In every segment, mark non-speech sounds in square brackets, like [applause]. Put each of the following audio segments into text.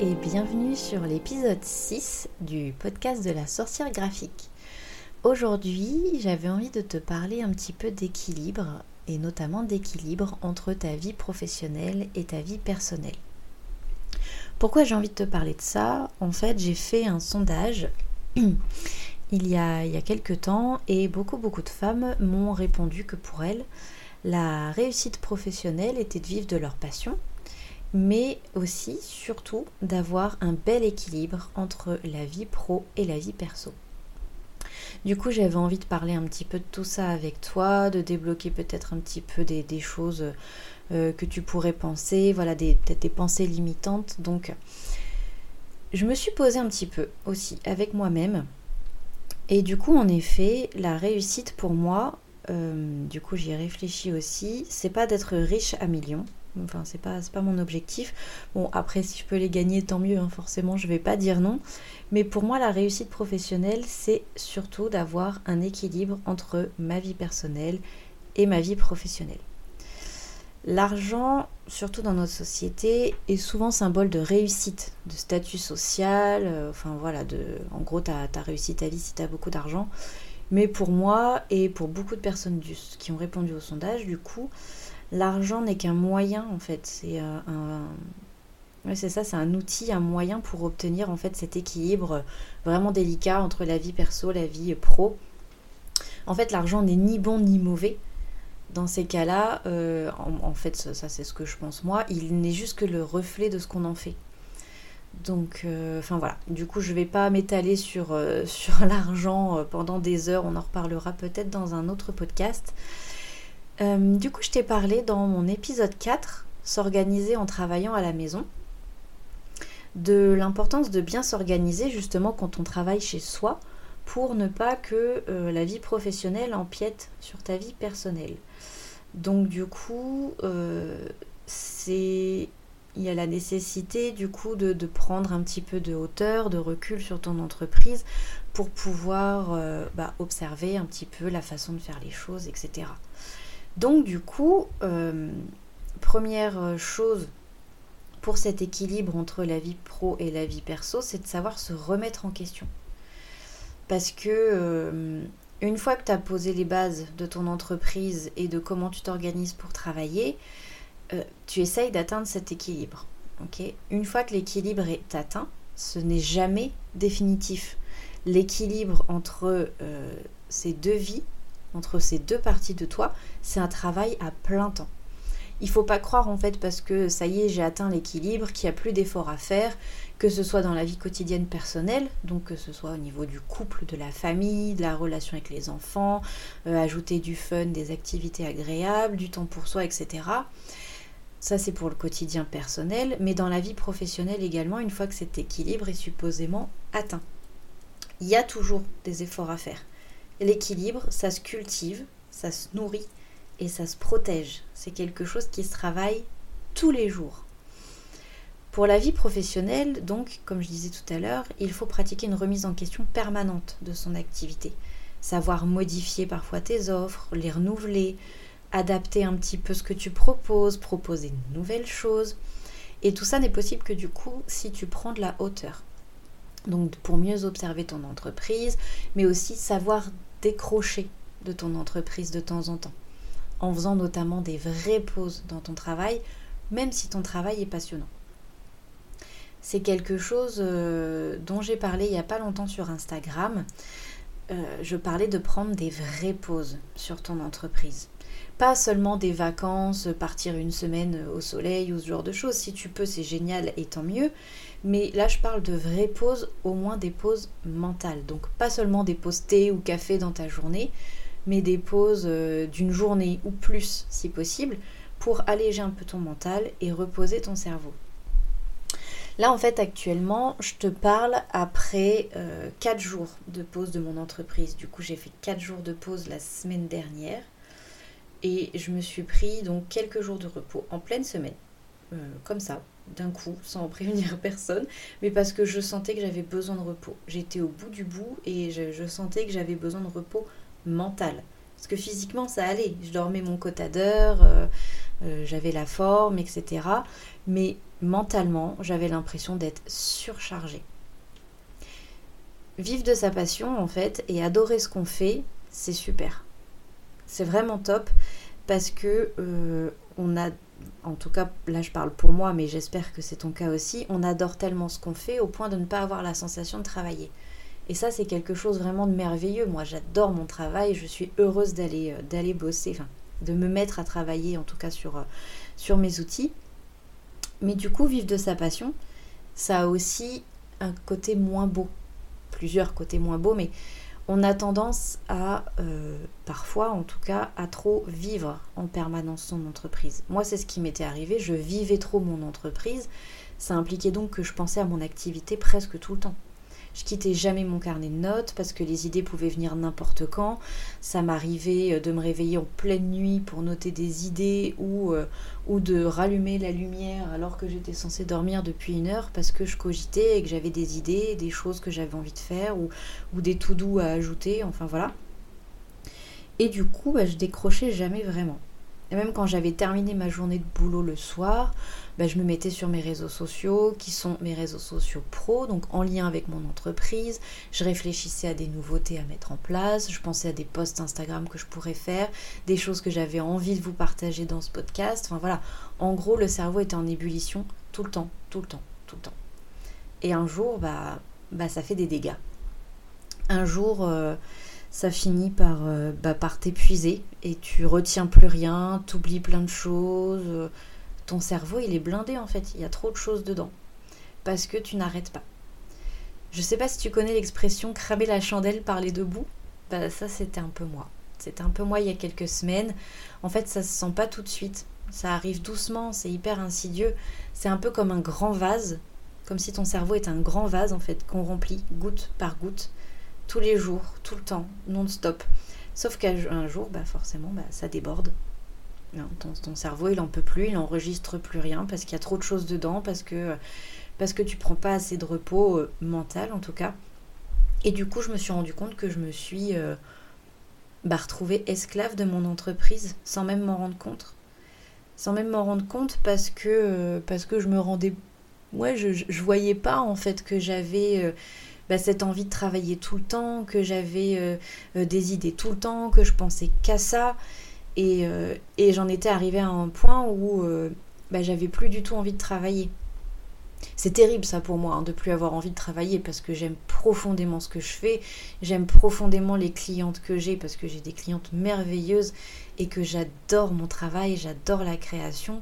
et bienvenue sur l'épisode 6 du podcast de la sorcière graphique. Aujourd'hui, j'avais envie de te parler un petit peu d'équilibre et notamment d'équilibre entre ta vie professionnelle et ta vie personnelle. Pourquoi j'ai envie de te parler de ça? En fait, j'ai fait un sondage [clears throat] il y, a, il quelques temps et beaucoup beaucoup de femmes m'ont répondu que pour elles, la réussite professionnelle était de vivre de leur passion mais aussi, surtout, d'avoir un bel équilibre entre la vie pro et la vie perso. Du coup, j'avais envie de parler un petit peu de tout ça avec toi, de débloquer peut-être un petit peu des, choses euh, que tu pourrais penser, voilà, peut-être des pensées limitantes. Donc, je me suis posée un petit peu aussi avec moi-même. Et du coup, en effet, la réussite pour moi, euh, du coup, j'y ai réfléchi aussi, c'est pas d'être riche à millions, Enfin, c'est pas, pas mon objectif. Bon, après, si je peux les gagner, tant mieux, hein, forcément, je vais pas dire non. Mais pour moi, la réussite professionnelle, c'est surtout d'avoir un équilibre entre ma vie personnelle et ma vie professionnelle. L'argent, surtout dans notre société, est souvent symbole de réussite, de statut social. Euh, enfin voilà, de, en gros, tu as, réussi ta vie si tu as beaucoup d'argent. Mais pour moi et pour beaucoup de personnes qui ont répondu au sondage, du coup, l'argent n'est qu'un moyen en fait. C'est euh, un. c'est ça, c'est un outil, un moyen pour obtenir en fait cet équilibre vraiment délicat entre la vie perso, la vie pro. En fait, l'argent n'est ni bon ni mauvais. Dans ces cas-là, euh, en, fait, ça, c'est ce que je pense moi, il n'est juste que le reflet de ce qu'on en fait. Donc, euh, enfin voilà. Du coup, je vais pas m'étaler sur, [laughs] sur l'argent pendant des heures. On en reparlera peut-être dans un autre podcast. Euh, du coup, je t'ai parlé dans mon épisode 4, s'organiser en travaillant à la maison, de l'importance de bien s'organiser justement quand on travaille chez soi pour ne pas que euh, la vie professionnelle empiète sur ta vie personnelle. Donc du coup, euh, c'est il y a la nécessité du coup de, prendre un petit peu de hauteur, de recul sur ton entreprise pour pouvoir bah, observer un petit peu la façon de faire les choses, etc. Donc du coup, euh, première chose pour cet équilibre entre la vie pro et la vie perso, c'est de savoir se remettre en question. Parce que euh, une fois que tu as posé les bases de ton entreprise et de comment tu t'organises pour travailler, euh, tu essayes d'atteindre cet équilibre. une fois que l'équilibre est atteint, ce n'est jamais définitif. L'équilibre entre ces deux vies entre ces deux parties de toi, c'est un travail à plein temps. Il faut pas croire en fait parce que ça y est, j'ai atteint l'équilibre, qu'il n'y a plus d'efforts à faire, que ce soit dans la vie quotidienne personnelle, donc que ce soit au niveau du couple, de la famille, de la relation avec les enfants, euh, ajouter du fun, des activités agréables, du temps pour soi, etc. Ça c'est pour le quotidien personnel, mais dans la vie professionnelle également, une fois que cet équilibre est supposément atteint, il y a toujours des efforts à faire. L'équilibre, ça se cultive, ça se nourrit et ça se protège. C'est quelque chose qui se travaille tous les jours. Pour la vie professionnelle, donc, comme je disais tout à l'heure, il faut pratiquer une remise en question permanente de son activité. Savoir modifier parfois tes offres, les renouveler, adapter un petit peu ce que tu proposes, proposer de nouvelles choses. Et tout ça n'est possible que du coup si tu prends de la hauteur. Donc pour mieux observer ton entreprise, mais aussi savoir décrocher de ton entreprise de temps en temps, en faisant notamment des vraies pauses dans ton travail, même si ton travail est passionnant. C'est quelque chose euh, dont j'ai parlé il n'y a pas longtemps sur Instagram. Euh, je parlais de prendre des vraies pauses sur ton entreprise. Pas seulement des vacances, partir une semaine au soleil ou ce genre de choses. Si tu peux, c'est génial et tant mieux. Mais là, je parle de vraies pauses, au moins des pauses mentales. Donc pas seulement des pauses thé ou café dans ta journée, mais des pauses euh, d'une journée ou plus si possible pour alléger un peu ton mental et reposer ton cerveau. Là, en fait, actuellement, je te parle après 4 euh, jours de pause de mon entreprise. Du coup, j'ai fait 4 jours de pause la semaine dernière et je me suis pris donc quelques jours de repos en pleine semaine, euh, comme ça, d'un coup, sans [laughs] prévenir personne, mais parce que je sentais que j'avais besoin de repos. J'étais au bout du bout et je, sentais que j'avais besoin de repos mental. Parce que physiquement, ça allait. Je dormais mon quota euh, j'avais la forme, etc. Mais mentalement, j'avais l'impression d'être surchargée. Vivre de sa passion, en fait, et adorer ce qu'on fait, c'est super. C'est vraiment top parce que euh, on a, en tout cas, là je parle pour moi, mais j'espère que c'est ton cas aussi, on adore tellement ce qu'on fait au point de ne pas avoir la sensation de travailler. Et ça, c'est quelque chose vraiment de merveilleux. Moi, j'adore mon travail, je suis heureuse d'aller euh, d'aller bosser, de me mettre à travailler, en tout cas sur, euh, sur mes outils. Mais du coup, vivre de sa passion, ça a aussi un côté moins beau. Plusieurs côtés moins beaux, mais on a tendance à, euh, parfois en tout cas, à trop vivre en permanence son entreprise. Moi, c'est ce qui m'était arrivé, je vivais trop mon entreprise. Ça impliquait donc que je pensais à mon activité presque tout le temps. Je quittais jamais mon carnet de notes parce que les idées pouvaient venir n'importe quand. Ça m'arrivait euh, de me réveiller en pleine nuit pour noter des idées ou, euh, ou de rallumer la lumière alors que j'étais censée dormir depuis une heure parce que je cogitais et que j'avais des idées, des choses que j'avais envie de faire ou, ou des tout doux à ajouter. Enfin voilà. Et du coup, bah, je décrochais jamais vraiment. Et même quand j'avais terminé ma journée de boulot le soir, bah, je me mettais sur mes réseaux sociaux, qui sont mes réseaux sociaux pro, donc en lien avec mon entreprise. Je réfléchissais à des nouveautés à mettre en place, je pensais à des posts Instagram que je pourrais faire, des choses que j'avais envie de vous partager dans ce podcast. Enfin voilà, en gros, le cerveau était en ébullition tout le temps, tout le temps, tout le temps. Et un jour, bah, bah ça fait des dégâts. Un jour, euh, ça finit par, euh, bah, par t'épuiser et tu retiens plus rien, t'oublies plein de choses. Ton cerveau, il est blindé en fait, il y a trop de choses dedans. Parce que tu n'arrêtes pas. Je sais pas si tu connais l'expression cramer la chandelle par les deux bouts. Bah, ça, c'était un peu moi. C'était un peu moi il y a quelques semaines. En fait, ça se sent pas tout de suite. Ça arrive doucement, c'est hyper insidieux. C'est un peu comme un grand vase, comme si ton cerveau était un grand vase en fait qu'on remplit goutte par goutte tous les jours, tout le temps, non-stop. Sauf qu'un jour, bah forcément, bah, ça déborde. Ton, cerveau, il en peut plus, il n'enregistre plus rien parce qu'il y a trop de choses dedans, parce que, parce que tu prends pas assez de repos euh, mental en tout cas. Et du coup, je me suis rendu compte que je me suis euh, bah, retrouvée esclave de mon entreprise sans même m'en rendre compte. Sans même m'en rendre compte parce que, euh, parce que je me rendais. Ouais, je, je, voyais pas en fait que j'avais bah, cette envie de travailler tout le temps, que j'avais euh, euh, des idées tout le temps, que je pensais qu'à ça. Et, euh, j'en étais arrivée à un point où bah, j'avais plus du tout envie de travailler. C'est terrible ça pour moi, hein, de plus avoir envie de travailler parce que j'aime profondément ce que je fais, j'aime profondément les clientes que j'ai parce que j'ai des clientes merveilleuses et que j'adore mon travail, j'adore la création.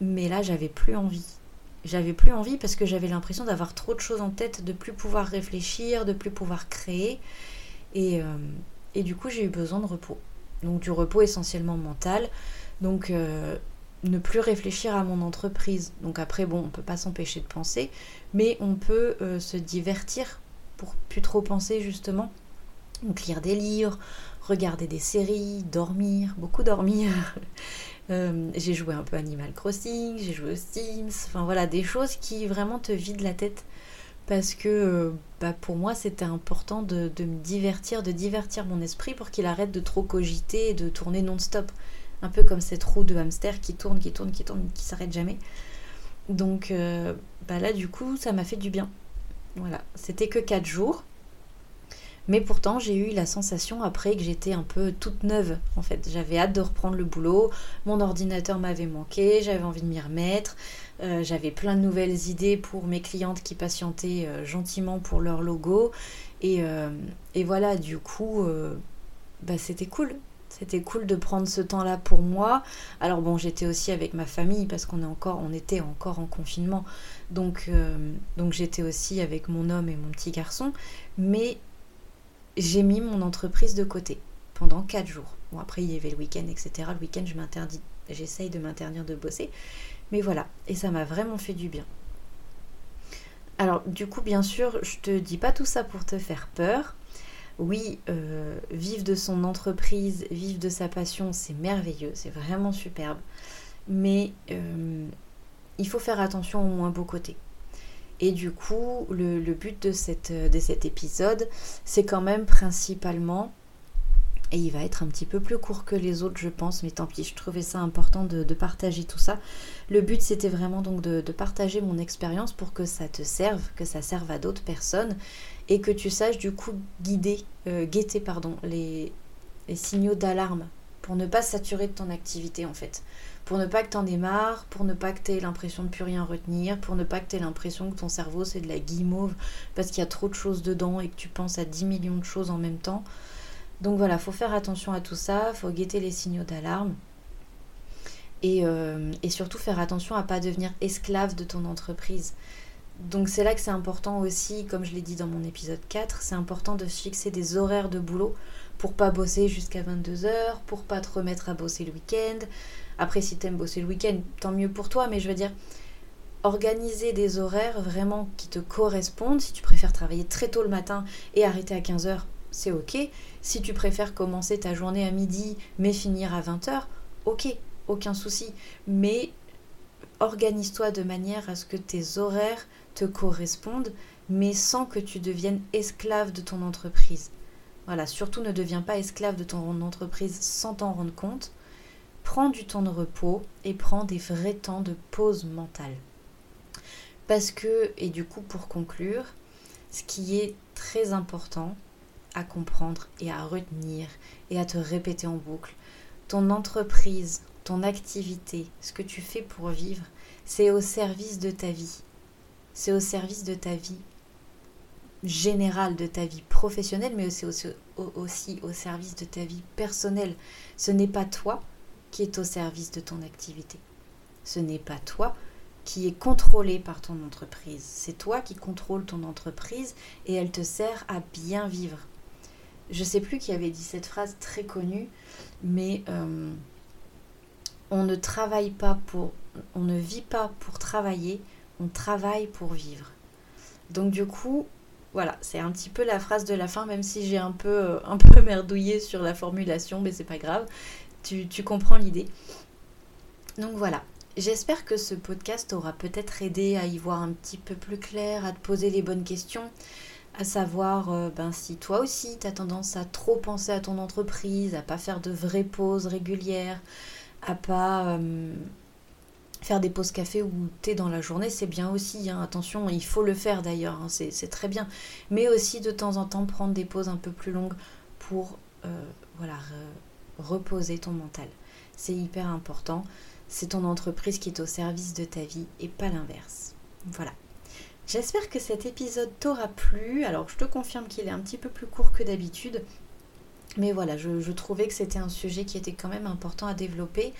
Mais là, j'avais plus envie j'avais plus envie parce que j'avais l'impression d'avoir trop de choses en tête, de plus pouvoir réfléchir, de plus pouvoir créer. Et, euh, du coup, j'ai eu besoin de repos. Donc du repos essentiellement mental. Donc euh, ne plus réfléchir à mon entreprise. Donc après, bon, on peut pas s'empêcher de penser, mais on peut euh, se divertir pour plus trop penser justement. Donc lire des livres, regarder des séries, dormir, beaucoup dormir. [laughs] Euh, j'ai joué un peu Animal Crossing, j'ai joué aux Sims, enfin voilà, des choses qui vraiment te vident la tête. Parce que euh, bah, pour moi, c'était important de, me divertir, de divertir mon esprit pour qu'il arrête de trop cogiter et de tourner non-stop. Un peu comme cette roue de hamster qui tourne, qui tourne, qui tourne, qui s'arrête jamais. Donc euh, bah là, du coup, ça m'a fait du bien. Voilà, c'était que 4 jours. Mais pourtant, j'ai eu la sensation après que j'étais un peu toute neuve. En fait, j'avais hâte de reprendre le boulot. Mon ordinateur m'avait manqué, j'avais envie de m'y remettre. Euh, j'avais plein de nouvelles idées pour mes clientes qui patientaient euh, gentiment pour leur logo. Et, euh, voilà, du coup, bah, c'était cool. C'était cool de prendre ce temps-là pour moi. Alors bon, j'étais aussi avec ma famille parce qu'on est encore, on était encore en confinement. Donc, donc j'étais aussi avec mon homme et mon petit garçon. Mais j'ai mis mon entreprise de côté pendant 4 jours. Bon, après, il y avait le week-end, etc. Le week-end, je m'interdis, j'essaye de m'interdire de bosser. Mais voilà, et ça m'a vraiment fait du bien. Alors, du coup, bien sûr, je te dis pas tout ça pour te faire peur. Oui, euh, vivre de son entreprise, vivre de sa passion, c'est merveilleux, c'est vraiment superbe. Mais euh, il faut faire attention au moins beau côté. Et du coup, le, but de, cet épisode, c'est quand même principalement Et il va être un petit peu plus court que les autres, je pense, mais tant pis, je trouvais ça important de, partager tout ça. Le but, c'était vraiment donc de, partager mon expérience pour que ça te serve, que ça serve à d'autres personnes, et que tu saches du coup guider, euh, guetter pardon, les, les signaux d'alarme pour ne pas saturer de ton activité en fait. Pour ne pas que t'en aies marre, pour ne pas que t'aies l'impression de plus rien retenir, pour ne pas que t'aies l'impression que ton cerveau c'est de la guimauve parce qu'il y a trop de choses dedans et que tu penses à 10 millions de choses en même temps. Donc voilà, faut faire attention à tout ça, faut guetter les signaux d'alarme. Et, euh, surtout faire attention à pas devenir esclave de ton entreprise. Donc c'est là que c'est important aussi, comme je l'ai dit dans mon épisode 4, c'est important de fixer des horaires de boulot pour pas bosser jusqu'à 22h, pour pas te remettre à bosser le week-end. Après si t'aimes bosser le week-end, tant mieux pour toi, mais je veux dire, organiser des horaires vraiment qui te correspondent. Si tu préfères travailler très tôt le matin et arrêter à 15h, c'est ok. Si tu préfères commencer ta journée à midi mais finir à 20h, ok, aucun souci. Mais organise-toi de manière à ce que tes horaires te correspondent, mais sans que tu deviennes esclave de ton entreprise. Voilà, surtout ne deviens pas esclave de ton entreprise sans t'en rendre compte. Prends du temps de repos et prends des vrais temps de pause mentale. Parce que, et du coup pour conclure, ce qui est très important à comprendre et à retenir et à te répéter en boucle, ton entreprise, ton activité, ce que tu fais pour vivre, c'est au service de ta vie. C'est au service de ta vie générale, de ta vie professionnelle, mais aussi, aussi au service de ta vie personnelle. Ce n'est pas toi qui est au service de ton activité. Ce n'est pas toi qui est contrôlé par ton entreprise. C'est toi qui contrôles ton entreprise et elle te sert à bien vivre. Je sais plus qui avait dit cette phrase très connue, mais euh, on ne travaille pas pour, on ne vit pas pour travailler, on travaille pour vivre. Donc du coup, voilà, c'est un petit peu la phrase de la fin, même si j'ai un peu, euh, un peu [laughs] merdouillé sur la formulation, mais c'est pas grave. Tu, comprends l'idée. Donc voilà. J'espère que ce podcast aura peut-être aidé à y voir un petit peu plus clair, à te poser les bonnes questions, à savoir euh, ben, si toi aussi tu as tendance à trop penser à ton entreprise, à pas faire de vraies pauses régulières, à pas euh, faire des pauses café ou thé dans la journée, c'est bien aussi. Hein. Attention, il faut le faire d'ailleurs, hein, c'est très bien. Mais aussi de temps en temps prendre des pauses un peu plus longues pour euh, voilà, reposer ton mental. C'est hyper important. C'est ton entreprise qui est au service de ta vie et pas l'inverse. Voilà. J'espère que cet épisode t'aura plu. Alors je te confirme qu'il est un petit peu plus court que d'habitude. Mais voilà, je, trouvais que c'était un sujet qui était quand même important à développer,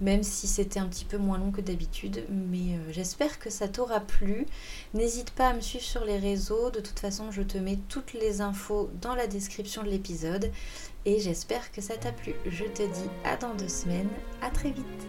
même si c'était un petit peu moins long que d'habitude. Mais euh, j'espère que ça t'aura plu. N'hésite pas à me suivre sur les réseaux. De toute façon, je te mets toutes les infos dans la description de l'épisode. Et j'espère que ça t'a plu. Je te dis à dans deux semaines. À très vite.